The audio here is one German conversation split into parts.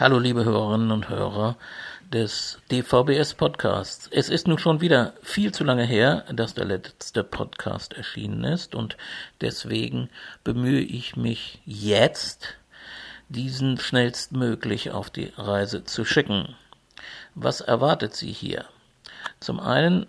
Hallo liebe Hörerinnen und Hörer des DVBS Podcasts. Es ist nun schon wieder viel zu lange her, dass der letzte Podcast erschienen ist und deswegen bemühe ich mich jetzt, diesen schnellstmöglich auf die Reise zu schicken. Was erwartet Sie hier? Zum einen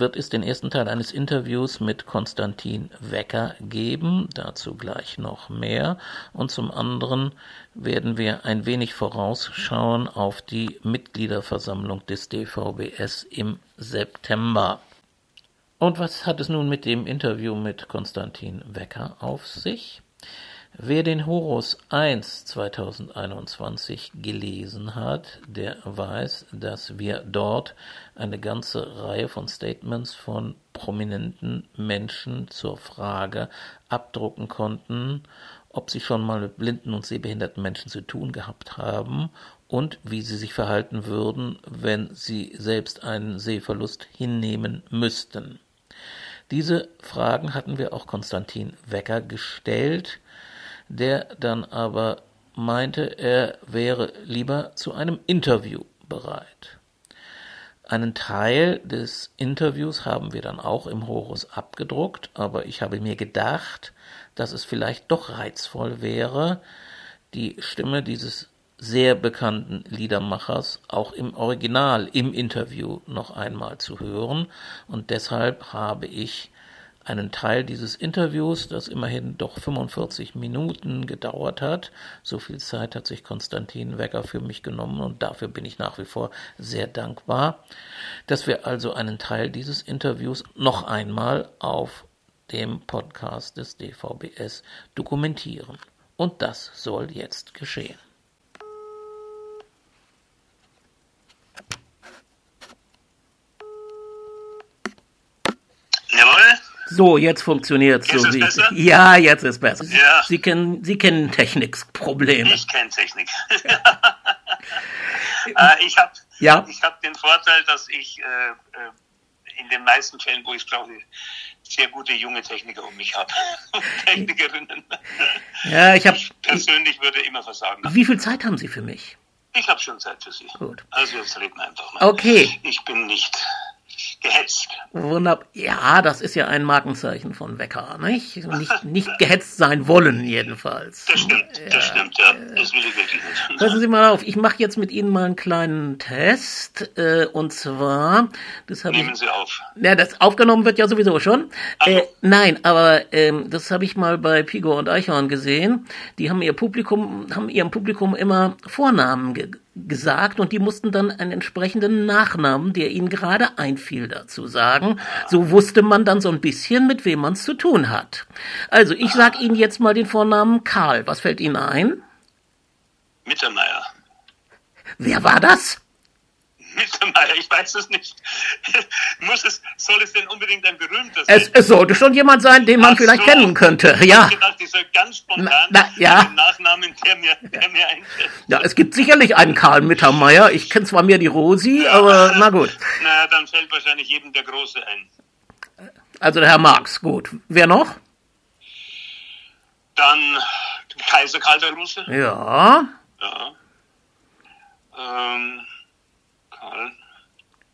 wird es den ersten Teil eines Interviews mit Konstantin Wecker geben, dazu gleich noch mehr. Und zum anderen werden wir ein wenig vorausschauen auf die Mitgliederversammlung des DVBS im September. Und was hat es nun mit dem Interview mit Konstantin Wecker auf sich? Wer den Horus 1 2021 gelesen hat, der weiß, dass wir dort eine ganze Reihe von Statements von prominenten Menschen zur Frage abdrucken konnten, ob sie schon mal mit blinden und sehbehinderten Menschen zu tun gehabt haben und wie sie sich verhalten würden, wenn sie selbst einen Sehverlust hinnehmen müssten. Diese Fragen hatten wir auch Konstantin Wecker gestellt, der dann aber meinte, er wäre lieber zu einem Interview bereit. Einen Teil des Interviews haben wir dann auch im Horus abgedruckt, aber ich habe mir gedacht, dass es vielleicht doch reizvoll wäre, die Stimme dieses sehr bekannten Liedermachers auch im Original im Interview noch einmal zu hören und deshalb habe ich einen Teil dieses Interviews, das immerhin doch 45 Minuten gedauert hat. So viel Zeit hat sich Konstantin Wecker für mich genommen und dafür bin ich nach wie vor sehr dankbar, dass wir also einen Teil dieses Interviews noch einmal auf dem Podcast des DVBS dokumentieren. Und das soll jetzt geschehen. So, jetzt funktioniert es so wie. Besser? Ja, jetzt ist besser. Ja. Sie kennen, Sie kennen Technikprobleme. Ich kenne Technik. äh, ich habe ja? hab den Vorteil, dass ich äh, äh, in den meisten Fällen, wo ich brauche, sehr gute junge Techniker um mich habe. Technikerinnen. Ja, ich habe. Persönlich würde immer versagen. Wie viel Zeit haben Sie für mich? Ich habe schon Zeit für Sie. Gut. Also jetzt reden wir einfach mal. Okay. Ich bin nicht gehetzt. Wunderbar. Ja, das ist ja ein Markenzeichen von Wecker, nicht? Nicht, nicht gehetzt sein wollen, jedenfalls. Das stimmt, ja, das stimmt, ja. Das will ich wirklich nicht. Passen Sie mal auf, ich mache jetzt mit Ihnen mal einen kleinen Test. Äh, und zwar, das habe Nehmen Sie auf. Ja, das aufgenommen wird ja sowieso schon. Äh, nein, aber ähm, das habe ich mal bei Pigo und Eichhorn gesehen. Die haben ihr Publikum, haben ihrem Publikum immer Vornamen gegeben gesagt und die mussten dann einen entsprechenden Nachnamen, der ihnen gerade einfiel, dazu sagen. So wusste man dann so ein bisschen, mit wem man es zu tun hat. Also ich sag Ihnen jetzt mal den Vornamen Karl. Was fällt Ihnen ein? Mittermeier. Wer war das? Mittermeier, ich weiß es nicht. Muss es, soll es denn unbedingt ein berühmter sein? Es, es sollte schon jemand sein, den man Ach vielleicht so. kennen könnte. Ja. Ich habe gedacht, dieser ganz spontan na, na, ja. Nachnamen, der mir, der mir einfällt. Ja, es gibt sicherlich einen Karl Mittermeier. Ich kenne zwar mehr die Rosi, ja. aber na gut. Na, dann fällt wahrscheinlich jedem der Große ein. Also der Herr Marx, gut. Wer noch? Dann Kaiser Karl der Russe. Ja. Ja. Ähm, Karl.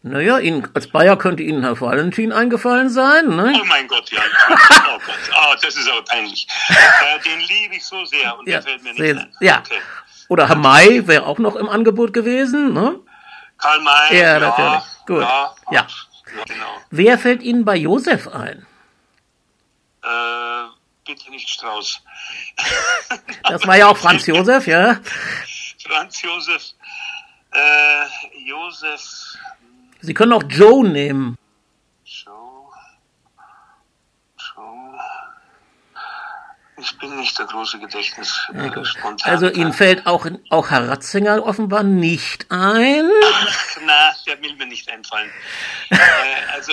Naja, Ihnen, als Bayer könnte Ihnen Herr Valentin eingefallen sein, ne? Oh mein Gott, ja. oh Gott, oh, das ist aber peinlich. Äh, den liebe ich so sehr und ja, der fällt mir nicht sehr, ein. Ja. Okay. Oder Herr May wäre auch noch im Angebot gewesen, ne? Karl May, ja. natürlich. Gut. Ja, ja. genau. Wer fällt Ihnen bei Josef ein? Äh, bitte nicht Strauß. das war ja auch Franz Josef, ja? Franz Josef. Äh, Josef. Sie können auch Joe nehmen. Ich bin nicht der große Gedächtnis. Äh, also Ihnen fällt auch, auch Herr Ratzinger offenbar nicht ein? Ach, na, der will mir nicht einfallen. äh, also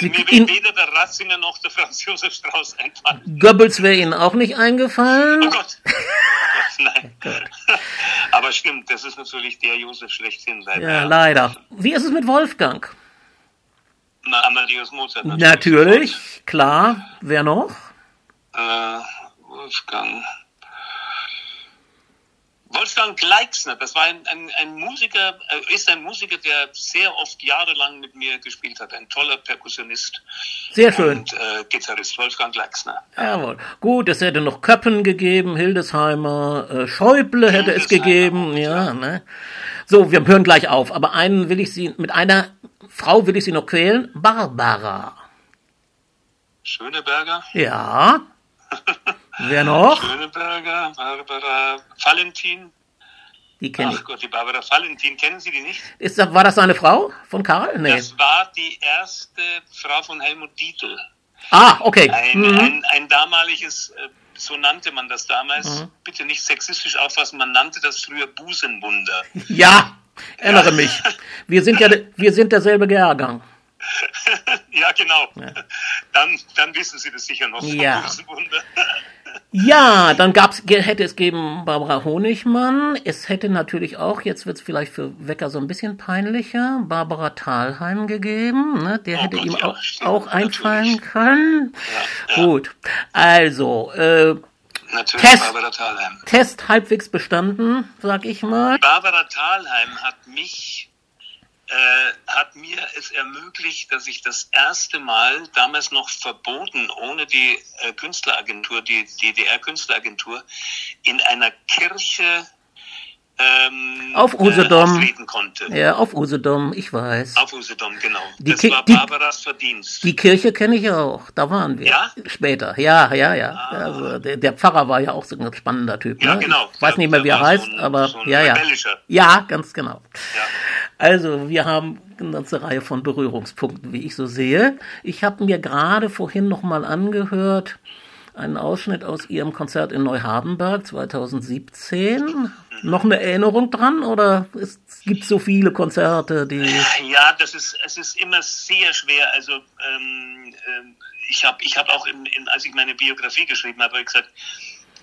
Sie mir will weder der Ratzinger noch der Franz Josef Strauß einfallen. Goebbels wäre Ihnen auch nicht eingefallen? Oh Gott. Oh Gott nein. Aber stimmt, das ist natürlich der Josef schlechthin. Leider. Ja, leider. Wie ist es mit Wolfgang? Na, Amadeus Mozart. Natürlich, natürlich klar. Wer noch? Äh, Wolfgang. Wolfgang Gleixner, das war ein, ein, ein Musiker, äh, ist ein Musiker, der sehr oft jahrelang mit mir gespielt hat. Ein toller Perkussionist. Sehr schön. Und äh, Gitarrist, Wolfgang Gleixner. Jawohl. Gut, es hätte noch Köppen gegeben, Hildesheimer, äh, Schäuble hätte Hildesheimer, es gegeben, ja, ja, ne? So, wir hören gleich auf, aber einen will ich Sie, mit einer Frau will ich Sie noch quälen, Barbara. Schöneberger? Ja. Wer noch? Schöneberger, Barbara Valentin. Die kenne ich. Ach Gott, die Barbara Valentin, kennen Sie die nicht? Ist war das seine Frau von Karl? Nee. Das war die erste Frau von Helmut Dietl. Ah, okay. Ein, mhm. ein, ein damaliges, äh, so nannte man das damals, mhm. bitte nicht sexistisch auffassen, man nannte das früher Busenwunder. Ja, erinnere ja. mich. Wir sind ja wir sind derselbe Jahrgang. ja, genau. Ja. Dann, dann wissen Sie das sicher noch. Ja. Ja, dann gab's, hätte es geben Barbara Honigmann. Es hätte natürlich auch, jetzt wird es vielleicht für Wecker so ein bisschen peinlicher, Barbara Thalheim gegeben. Ne? Der oh hätte Gott, ihm ja, auch, auch einfallen können. Ja, ja. Gut, also äh, Natürlich Test, Barbara Thalheim. Test halbwegs bestanden, sag ich mal. Barbara Thalheim hat mich äh, hat mir es ermöglicht, dass ich das erste Mal, damals noch verboten, ohne die äh, Künstleragentur, die DDR-Künstleragentur, in einer Kirche ähm, auf Usedom. Äh, konnte. Ja, auf Usedom, ich weiß. Auf Usedom, genau. Die das Ki war Barbaras Verdienst. Die Kirche kenne ich auch, da waren wir. Ja? Später, ja, ja, ja. Ah. Also, der, der, Pfarrer war ja auch so ein spannender Typ. Ja, ne? genau. Ich weiß nicht mehr, wie er heißt, so ein, aber so ja, ja. Ja, ganz genau. Ja. Also, wir haben eine ganze Reihe von Berührungspunkten, wie ich so sehe. Ich habe mir gerade vorhin noch mal angehört, einen Ausschnitt aus Ihrem Konzert in Neuhardenberg 2017. Noch eine Erinnerung dran oder es gibt so viele Konzerte, die. Ja, das ist, es ist immer sehr schwer. Also ähm, äh, ich habe ich hab auch, in, in, als ich meine Biografie geschrieben habe gesagt,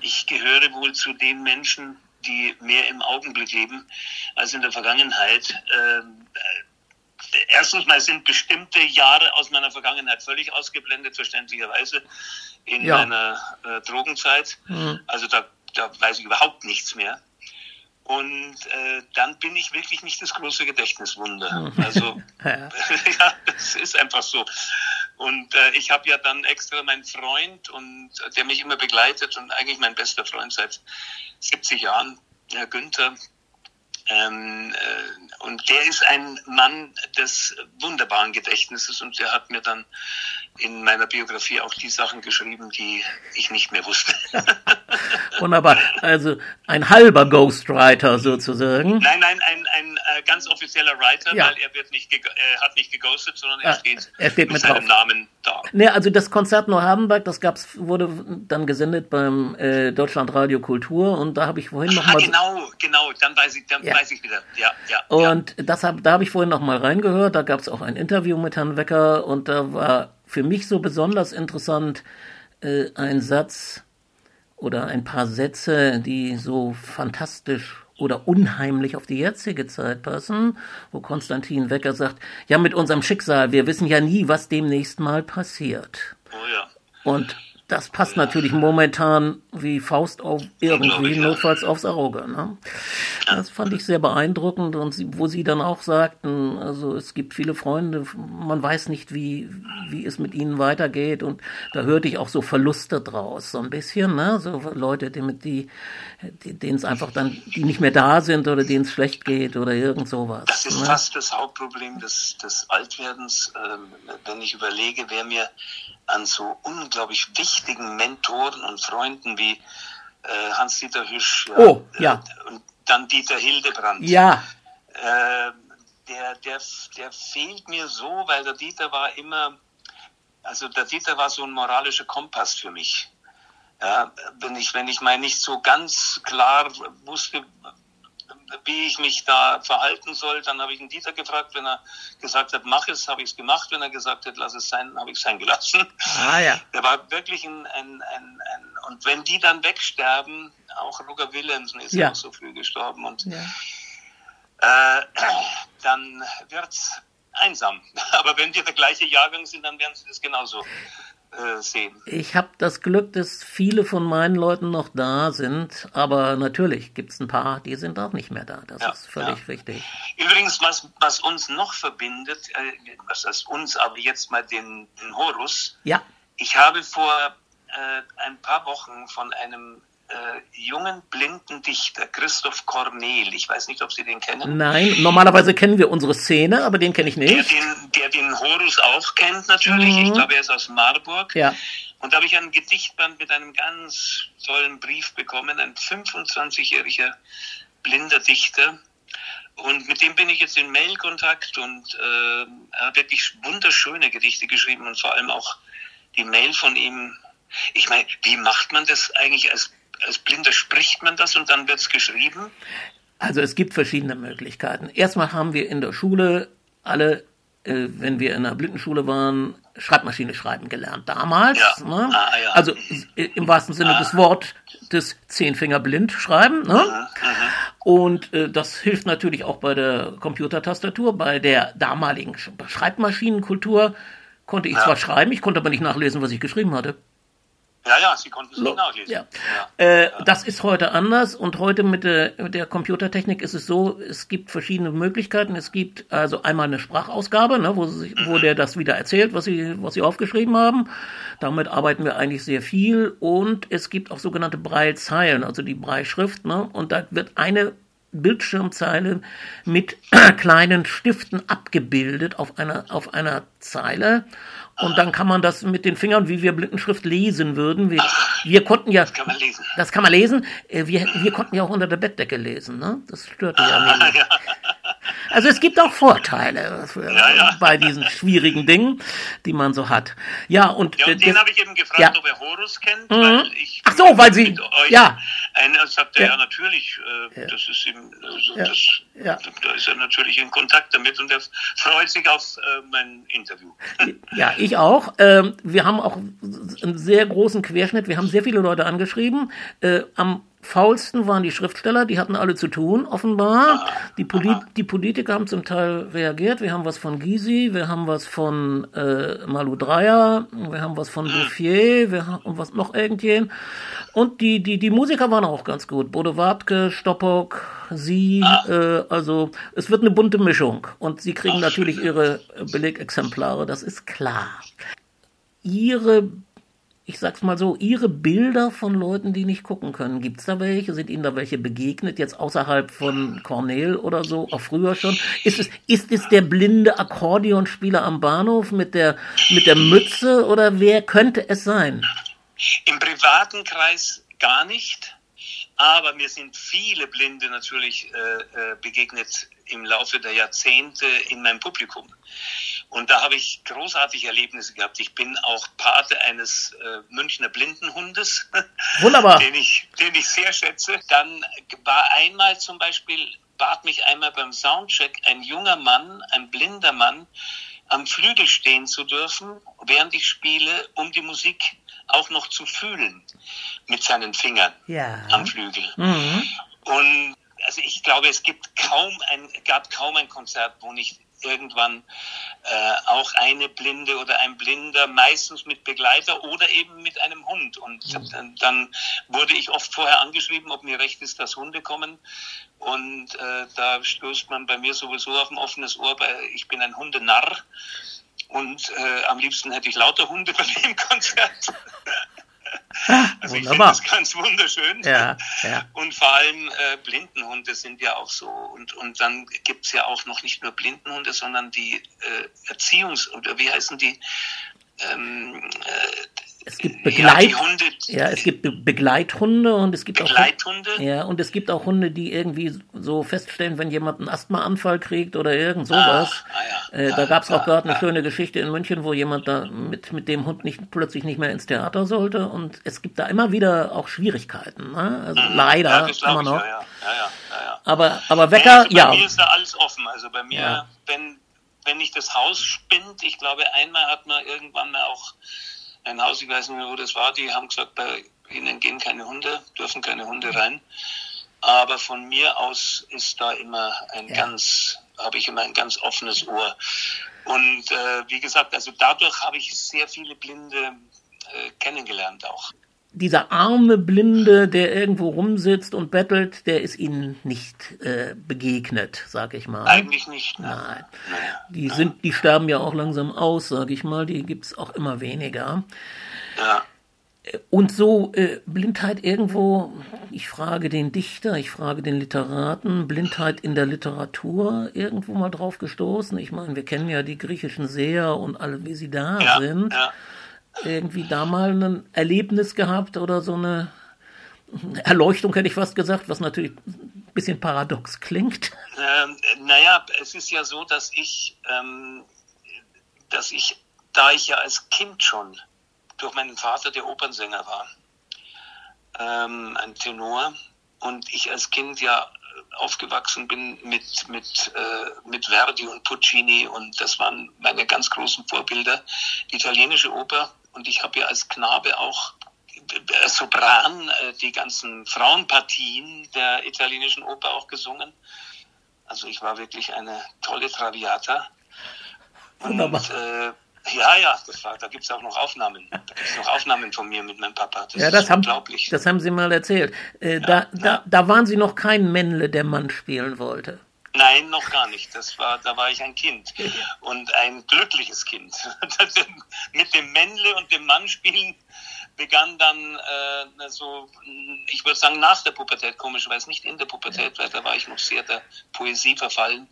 ich gehöre wohl zu den Menschen, die mehr im Augenblick leben als in der Vergangenheit. Ähm, äh, erstens mal sind bestimmte Jahre aus meiner Vergangenheit völlig ausgeblendet, verständlicherweise in ja. meiner äh, Drogenzeit. Mhm. Also da, da weiß ich überhaupt nichts mehr. Und äh, dann bin ich wirklich nicht das große Gedächtniswunder. Mhm. Also ja. ja, das ist einfach so. Und äh, ich habe ja dann extra meinen Freund und der mich immer begleitet und eigentlich mein bester Freund seit 70 Jahren, Herr Günther. Ähm, äh, und der ist ein Mann des wunderbaren Gedächtnisses und der hat mir dann in meiner Biografie auch die Sachen geschrieben, die ich nicht mehr wusste. Wunderbar. Also ein halber Ghostwriter sozusagen. Nein, nein, ein, ein äh, ganz offizieller Writer, ja. weil er wird nicht er hat nicht geghostet, sondern er, ah, steht, er steht mit, mit seinem. Namen da. Nee, also das Konzert Neuhardenberg, das gab's, wurde dann gesendet beim äh, Deutschlandradio Kultur und da habe ich vorhin noch ah, mal genau, genau, dann weiß ich, dann ja. weiß ich wieder. Ja, ja. Und ja. das hab, da habe ich vorhin noch mal reingehört, da gab es auch ein Interview mit Herrn Wecker und da war für mich so besonders interessant äh, ein Satz oder ein paar Sätze, die so fantastisch oder unheimlich auf die jetzige Zeit passen, wo Konstantin Wecker sagt, ja, mit unserem Schicksal, wir wissen ja nie, was demnächst mal passiert. Oh ja. Und das passt natürlich momentan wie Faust auf irgendwie, notfalls aufs Auge. Ne? Das fand ich sehr beeindruckend und sie, wo sie dann auch sagten, also es gibt viele Freunde, man weiß nicht, wie, wie es mit ihnen weitergeht und da hörte ich auch so Verluste draus, so ein bisschen, ne? so Leute, die mit die, denen es einfach dann, die nicht mehr da sind oder denen es schlecht geht oder irgend sowas. Das ist ne? fast das Hauptproblem des, des Altwerdens, ähm, wenn ich überlege, wer mir an so unglaublich wichtigen Mentoren und Freunden wie äh, Hans-Dieter Hüsch ja, oh, ja. Äh, und dann Dieter Hildebrand. Ja. Äh, der, der, der fehlt mir so, weil der Dieter war immer, also der Dieter war so ein moralischer Kompass für mich. Ja, wenn ich, wenn ich mal nicht so ganz klar wusste, wie ich mich da verhalten soll. Dann habe ich einen Dieter gefragt, wenn er gesagt hat, mach es, habe ich es gemacht. Wenn er gesagt hat, lass es sein, habe ich es sein gelassen. Ah, ja. Der war wirklich ein, ein, ein, ein und wenn die dann wegsterben, auch Roger Willemsen ist ja auch so früh gestorben und ja. äh, dann wird's einsam. Aber wenn wir der gleiche Jahrgang sind, dann werden sie das genauso sehen. Ich habe das Glück, dass viele von meinen Leuten noch da sind, aber natürlich gibt es ein paar, die sind auch nicht mehr da. Das ja, ist völlig ja. richtig. Übrigens, was, was uns noch verbindet, äh, was heißt uns, aber jetzt mal den, den Horus. Ja. Ich habe vor äh, ein paar Wochen von einem äh, jungen blinden Dichter, Christoph Cornel. Ich weiß nicht, ob Sie den kennen. Nein, normalerweise kennen wir unsere Szene, aber den kenne ich nicht. Der den, der den Horus auch kennt natürlich. Mhm. Ich glaube, er ist aus Marburg. Ja. Und da habe ich ein Gedichtband mit einem ganz tollen Brief bekommen, ein 25-jähriger blinder Dichter. Und mit dem bin ich jetzt in Mailkontakt und äh, er hat wirklich wunderschöne Gedichte geschrieben und vor allem auch die Mail von ihm. Ich meine, wie macht man das eigentlich als als Blinder spricht man das und dann wird es geschrieben? Also es gibt verschiedene Möglichkeiten. Erstmal haben wir in der Schule alle, äh, wenn wir in einer Blindenschule waren, Schreibmaschine schreiben gelernt. Damals, ja. Ne? Ah, ja. also im wahrsten Sinne ah. des Wortes des Zehnfinger blind schreiben. Ne? Mhm, mhm. Und äh, das hilft natürlich auch bei der Computertastatur, bei der damaligen Schreibmaschinenkultur konnte ich ja. zwar schreiben, ich konnte aber nicht nachlesen, was ich geschrieben hatte. Ja, ja, Sie konnten es nicht nachlesen. Ja. ja. Äh, ja. Das ist heute anders und heute mit der, mit der Computertechnik ist es so, es gibt verschiedene Möglichkeiten. Es gibt also einmal eine Sprachausgabe, ne, wo, sie, wo der das wieder erzählt, was sie, was sie aufgeschrieben haben. Damit arbeiten wir eigentlich sehr viel und es gibt auch sogenannte Braillezeilen, also die Breitschrift, ne, und da wird eine Bildschirmzeile mit kleinen Stiften abgebildet auf einer, auf einer Zeile. Und dann kann man das mit den Fingern, wie wir Blindenschrift lesen würden. Wir, wir konnten ja. Das kann man lesen. Das kann man lesen. Äh, wir, wir konnten ja auch unter der Bettdecke lesen, ne? Das störte ja nicht. Also es gibt auch Vorteile für, ja, ja. bei diesen schwierigen Dingen, die man so hat. Ja, und, ja, und den habe ich eben gefragt, ja. ob er Horus kennt, mhm. Ach so, weil Sie ja. Einer sagt er ja, natürlich, äh, das ist ihm, also das, da ist er natürlich in Kontakt damit und er freut sich auf äh, mein Interview. Ja, ich auch. Ähm, wir haben auch einen sehr großen Querschnitt. Wir haben sehr viele Leute angeschrieben. Äh, am faulsten waren die Schriftsteller, die hatten alle zu tun, offenbar. Die, Polit die Politiker haben zum Teil reagiert. Wir haben was von Gysi, wir haben was von äh, Malu Dreyer, wir haben was von Bouffier, wir haben was noch irgendjemand. Und die, die, die Musiker waren auch ganz gut. Bodo Wartke, Stoppock, sie, äh, also es wird eine bunte Mischung. Und sie kriegen natürlich ihre Belegexemplare, das ist klar. Ihre ich sag's mal so, Ihre Bilder von Leuten, die nicht gucken können, gibt's da welche? Sind Ihnen da welche begegnet, jetzt außerhalb von Cornell oder so, auch früher schon? Ist es, ist es der blinde Akkordeonspieler am Bahnhof mit der, mit der Mütze oder wer könnte es sein? Im privaten Kreis gar nicht, aber mir sind viele Blinde natürlich äh, äh begegnet im Laufe der Jahrzehnte in meinem Publikum. Und da habe ich großartige Erlebnisse gehabt. Ich bin auch Pate eines äh, Münchner Blindenhundes. Wunderbar. den, ich, den ich sehr schätze. Dann war einmal zum Beispiel, bat mich einmal beim Soundcheck ein junger Mann, ein blinder Mann, am Flügel stehen zu dürfen, während ich spiele, um die Musik auch noch zu fühlen mit seinen Fingern ja. am Flügel. Mhm. Und also ich glaube, es gibt kaum ein, gab kaum ein Konzert, wo nicht irgendwann äh, auch eine Blinde oder ein Blinder, meistens mit Begleiter oder eben mit einem Hund. Und dann wurde ich oft vorher angeschrieben, ob mir recht ist, dass Hunde kommen. Und äh, da stößt man bei mir sowieso auf ein offenes Ohr, weil ich bin ein Hundenarr. Und äh, am liebsten hätte ich lauter Hunde bei dem Konzert. Also ich finde das ganz wunderschön. Ja, ja. Und vor allem äh, Blindenhunde sind ja auch so. Und, und dann gibt es ja auch noch nicht nur Blindenhunde, sondern die äh, Erziehungs- oder wie heißen die? Ähm, äh, es gibt Begleit, ja, Hunde, ja, es gibt Be Begleithunde und es gibt Begleithunde. auch ja und es gibt auch Hunde, die irgendwie so feststellen, wenn jemand einen Asthmaanfall kriegt oder irgend sowas. Ah, ah, ja, äh, da gab es auch gerade eine schöne Geschichte in München, wo jemand da mit mit dem Hund nicht plötzlich nicht mehr ins Theater sollte und es gibt da immer wieder auch Schwierigkeiten, ne? also mhm, leider immer noch. Aber aber Wecker, also ja. Bei mir ist da alles offen. Also bei mir, wenn wenn nicht das Haus spinnt, ich glaube einmal hat man irgendwann mal auch ein Haus, ich weiß nicht mehr, wo das war, die haben gesagt, bei ihnen gehen keine Hunde, dürfen keine Hunde rein. Aber von mir aus ist da immer ein ja. ganz, habe ich immer ein ganz offenes Ohr. Und äh, wie gesagt, also dadurch habe ich sehr viele Blinde äh, kennengelernt auch. Dieser arme Blinde, der irgendwo rumsitzt und bettelt, der ist Ihnen nicht äh, begegnet, sag ich mal. Eigentlich nicht. Ne? Nein. Die sind, die sterben ja auch langsam aus, sag ich mal. Die gibt's auch immer weniger. Ja. Und so äh, Blindheit irgendwo, ich frage den Dichter, ich frage den Literaten, Blindheit in der Literatur irgendwo mal drauf gestoßen. Ich meine, wir kennen ja die griechischen Seher und alle, wie sie da Ja, sind. ja. Irgendwie da mal ein Erlebnis gehabt oder so eine Erleuchtung, hätte ich fast gesagt, was natürlich ein bisschen paradox klingt. Ähm, naja, es ist ja so, dass ich, ähm, dass ich, da ich ja als Kind schon durch meinen Vater, der Opernsänger war, ähm, ein Tenor, und ich als Kind ja aufgewachsen bin mit, mit, äh, mit Verdi und Puccini und das waren meine ganz großen Vorbilder, die italienische Oper. Und ich habe ja als Knabe auch äh, Sopran, äh, die ganzen Frauenpartien der italienischen Oper auch gesungen. Also ich war wirklich eine tolle Traviata. Und Wunderbar. äh, ja, ja, das war, da gibt's auch noch Aufnahmen. Da gibt's noch Aufnahmen von mir mit meinem Papa. Das Ja, das ist haben, unglaublich. das haben Sie mal erzählt. Äh, da, da, da waren Sie noch kein Männle, der Mann spielen wollte. Nein, noch gar nicht. Das war, da war ich ein Kind und ein glückliches Kind. Mit dem Männle und dem Mann spielen begann dann äh, so, ich würde sagen nach der Pubertät, komischerweise nicht in der Pubertät, weil da war ich noch sehr der Poesie verfallen.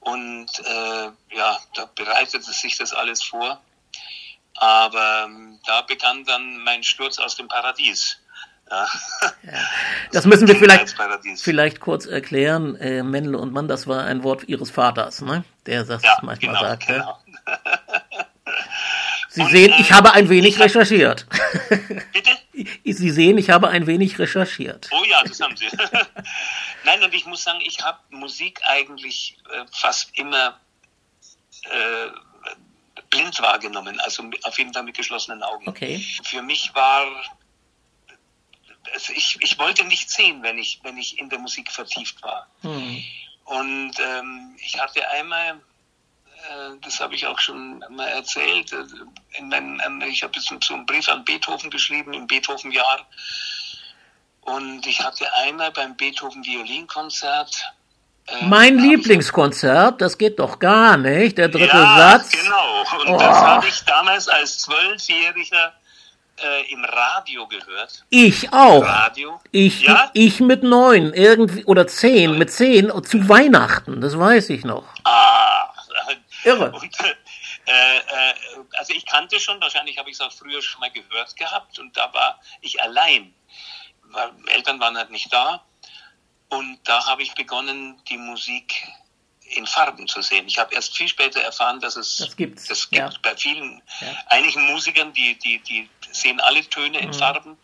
Und äh, ja, da bereitete sich das alles vor. Aber ähm, da begann dann mein Sturz aus dem Paradies. Ja. Das müssen wir vielleicht, vielleicht kurz erklären. Äh, Männle und Mann, das war ein Wort Ihres Vaters, ne? der das Ja, manchmal genau, sagte. genau. Sie Und, sehen, äh, ich habe ein wenig recherchiert. Bitte? Sie sehen, ich habe ein wenig recherchiert. Oh ja, das haben sie. Nein, und ich muss sagen, ich habe Musik eigentlich äh, fast immer äh, blind wahrgenommen, also auf jeden Fall mit geschlossenen Augen. Okay. Für mich war, also ich, ich wollte nicht sehen, wenn ich, wenn ich in der Musik vertieft war. Hm. Und ähm, ich hatte einmal, äh, das habe ich auch schon mal erzählt, äh, in meinem, ähm, ich habe jetzt so einen Brief an Beethoven geschrieben im Beethoven-Jahr. Und ich hatte einmal beim Beethoven-Violinkonzert. äh, Mein Lieblingskonzert, das geht doch gar nicht. Der dritte ja, Satz. genau. Und Oh. das habe ich damals als Zwölfjähriger äh, im Radio gehört. Ich auch. Radio. Ich, Ja? ich mit neun, irgendwie, oder zehn, mit zehn, zu Weihnachten, das weiß ich noch. Ah, Irre. Und, äh, äh, also ich kannte schon, wahrscheinlich habe ich es auch früher schon mal gehört gehabt und da war ich allein. Weil Eltern waren halt nicht da und da habe ich begonnen, die Musik in Farben zu sehen. Ich habe erst viel später erfahren, dass es Das gibt's, das gibt ja. bei vielen, Ja. einigen Musikern, die, die, die sehen alle Töne in Farben.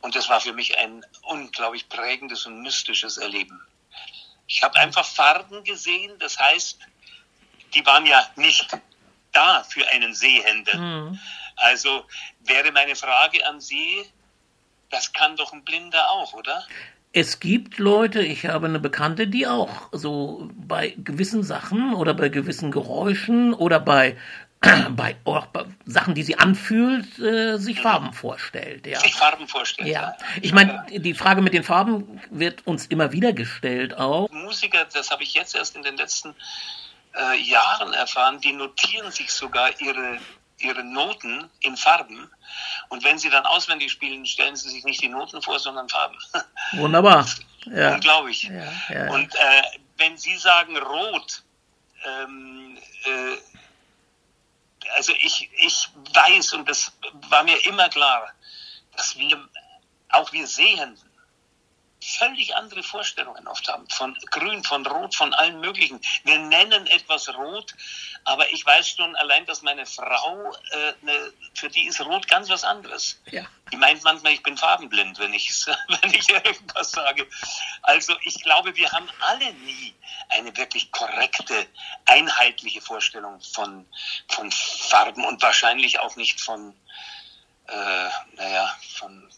Und das war für mich ein unglaublich prägendes und mystisches Erleben. Ich habe einfach Farben gesehen, das heißt, die waren ja nicht da für einen Sehenden. Also wäre meine Frage an Sie, das kann doch ein Blinder auch, oder? Es gibt Leute, ich habe eine Bekannte, die auch so bei gewissen Sachen oder bei gewissen Geräuschen oder bei, bei, auch bei Sachen, die sie anfühlt, äh, sich Farben vorstellt. Ja. Sich Farben vorstellen. Ja, ich meine, die Frage mit den Farben wird uns immer wieder gestellt auch. Musiker, das habe ich jetzt erst in den letzten äh, Jahren erfahren, die notieren sich sogar ihre, ihre Noten in Farben. Und wenn sie dann auswendig spielen, stellen sie sich nicht die Noten vor, sondern Farben. Wunderbar. Ja. Unglaublich. Ja, ja. Und äh, wenn Sie sagen rot, ähm, äh, also ich, ich weiß, und das war mir immer klar, dass wir, auch wir Sehenden, völlig andere Vorstellungen oft haben. Von Grün, von Rot, von allen möglichen. Wir nennen etwas Rot, aber ich weiß schon allein, dass meine Frau, äh, ne, für die ist Rot ganz was anderes. Ja. Die meint manchmal, ich bin farbenblind, wenn ich, wenn ich irgendwas sage. Also ich glaube, wir haben alle nie eine wirklich korrekte, einheitliche Vorstellung von, von Farben und wahrscheinlich auch nicht von, äh, naja, von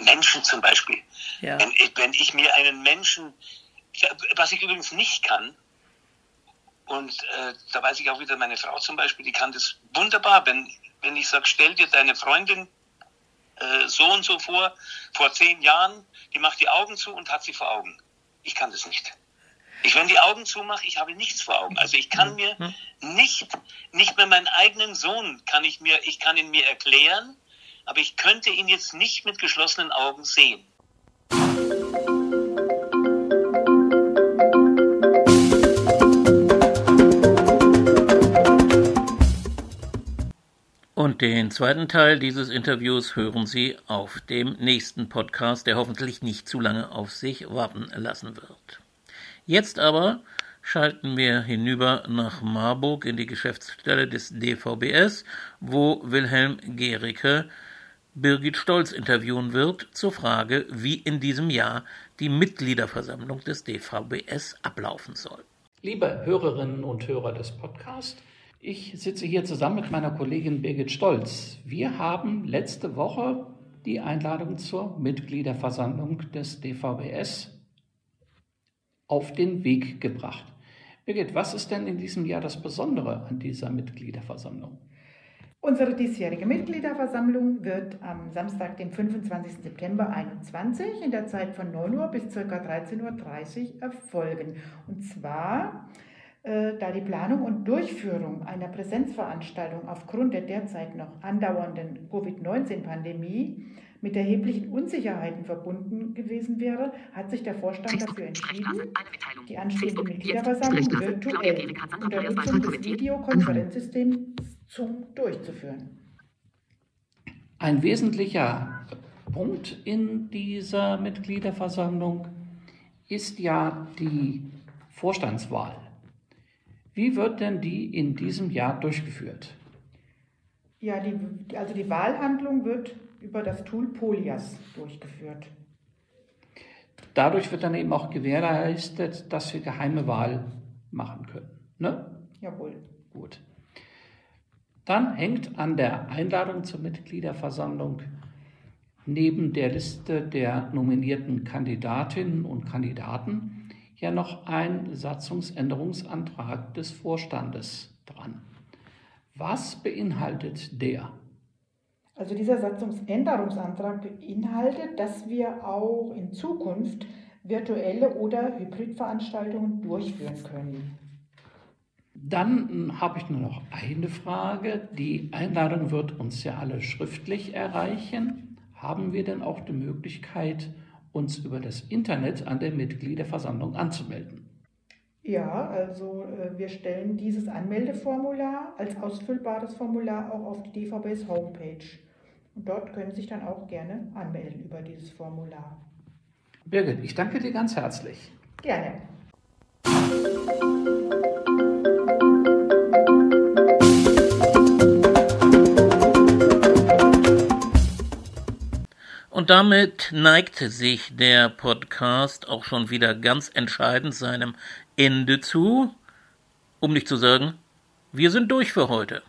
Menschen zum Beispiel. Ja. Wenn, ich, wenn ich mir einen Menschen, was ich übrigens nicht kann, Und äh, da weiß ich auch wieder, meine Frau zum Beispiel, die kann das wunderbar. Wenn, wenn ich sage, stell dir deine Freundin äh, so und so vor, vor zehn Jahren, die macht die Augen zu und hat sie vor Augen. Ich kann das nicht. Ich, wenn die Augen zumache, ich habe nichts vor Augen. Also ich kann mhm. mir mhm. nicht, nicht mehr meinen eigenen Sohn kann ich mir, ich kann ihn mir erklären, aber ich könnte ihn jetzt nicht mit geschlossenen Augen sehen. Und den zweiten Teil dieses Interviews hören Sie auf dem nächsten Podcast, der hoffentlich nicht zu lange auf sich warten lassen wird. Jetzt aber schalten wir hinüber nach Marburg in die Geschäftsstelle des DVBS, wo Wilhelm Gericke Birgit Stolz interviewen wird zur Frage, wie in diesem Jahr die Mitgliederversammlung des DVBS ablaufen soll. Liebe Hörerinnen und Hörer des Podcasts, ich sitze hier zusammen mit meiner Kollegin Birgit Stolz. Wir haben letzte Woche die Einladung zur Mitgliederversammlung des DVBS auf den Weg gebracht. Birgit, was ist denn in diesem Jahr das Besondere an dieser Mitgliederversammlung? Unsere diesjährige Mitgliederversammlung wird am Samstag, dem 25. September 2021 in der Zeit von 9 Uhr bis ca. 13.30 Uhr erfolgen. Und zwar, äh, da die Planung und Durchführung einer Präsenzveranstaltung aufgrund der derzeit noch andauernden Covid-19-Pandemie mit erheblichen Unsicherheiten verbunden gewesen wäre, hat sich der Vorstand dafür entschieden, die anstehende Mitgliederversammlung virtuell unter Nutzung des Videokonferenzsystems Zoom durchzuführen. Ein wesentlicher Punkt in dieser Mitgliederversammlung ist ja die Vorstandswahl. Wie wird denn die in diesem Jahr durchgeführt? Ja, die, also die Wahlhandlung wird über das Tool Polias durchgeführt. Dadurch wird dann eben auch gewährleistet, dass wir geheime Wahl machen können. Ne? Jawohl. Gut. Dann hängt an der Einladung zur Mitgliederversammlung neben der Liste der nominierten Kandidatinnen und Kandidaten ja noch ein Satzungsänderungsantrag des Vorstandes dran. Was beinhaltet der? Also dieser Satzungsänderungsantrag beinhaltet, dass wir auch in Zukunft virtuelle oder Hybridveranstaltungen durchführen können. Dann hm, habe ich nur noch eine Frage. Die Einladung wird uns ja alle schriftlich erreichen. Haben wir denn auch die Möglichkeit, uns über das Internet an der Mitgliederversammlung anzumelden? Ja, also äh, wir stellen dieses Anmeldeformular als ausfüllbares Formular auch auf die DVBs Homepage. Und dort können Sie sich dann auch gerne anmelden über dieses Formular. Birgit, ich danke dir ganz herzlich. Gerne. Und damit neigt sich der Podcast auch schon wieder ganz entscheidend seinem Ende zu. Um nicht zu sagen, wir sind durch für heute.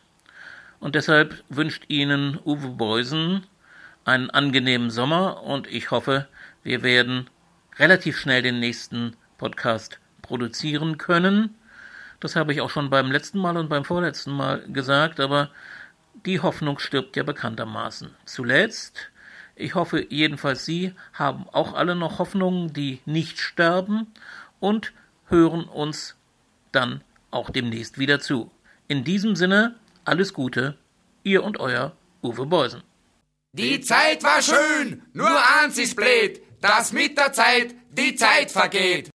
Und deshalb wünscht Ihnen Uwe Beusen einen angenehmen Sommer und ich hoffe, wir werden relativ schnell den nächsten Podcast produzieren können. Das habe ich auch schon beim letzten Mal und beim vorletzten Mal gesagt, aber die Hoffnung stirbt ja bekanntermaßen. Zuletzt ich hoffe jedenfalls, Sie haben auch alle noch Hoffnungen, die nicht sterben und hören uns dann auch demnächst wieder zu. In diesem Sinne, alles Gute, ihr und euer Uwe Beusen. Die Zeit war schön, nur eins ist blöd, dass mit der Zeit die Zeit vergeht.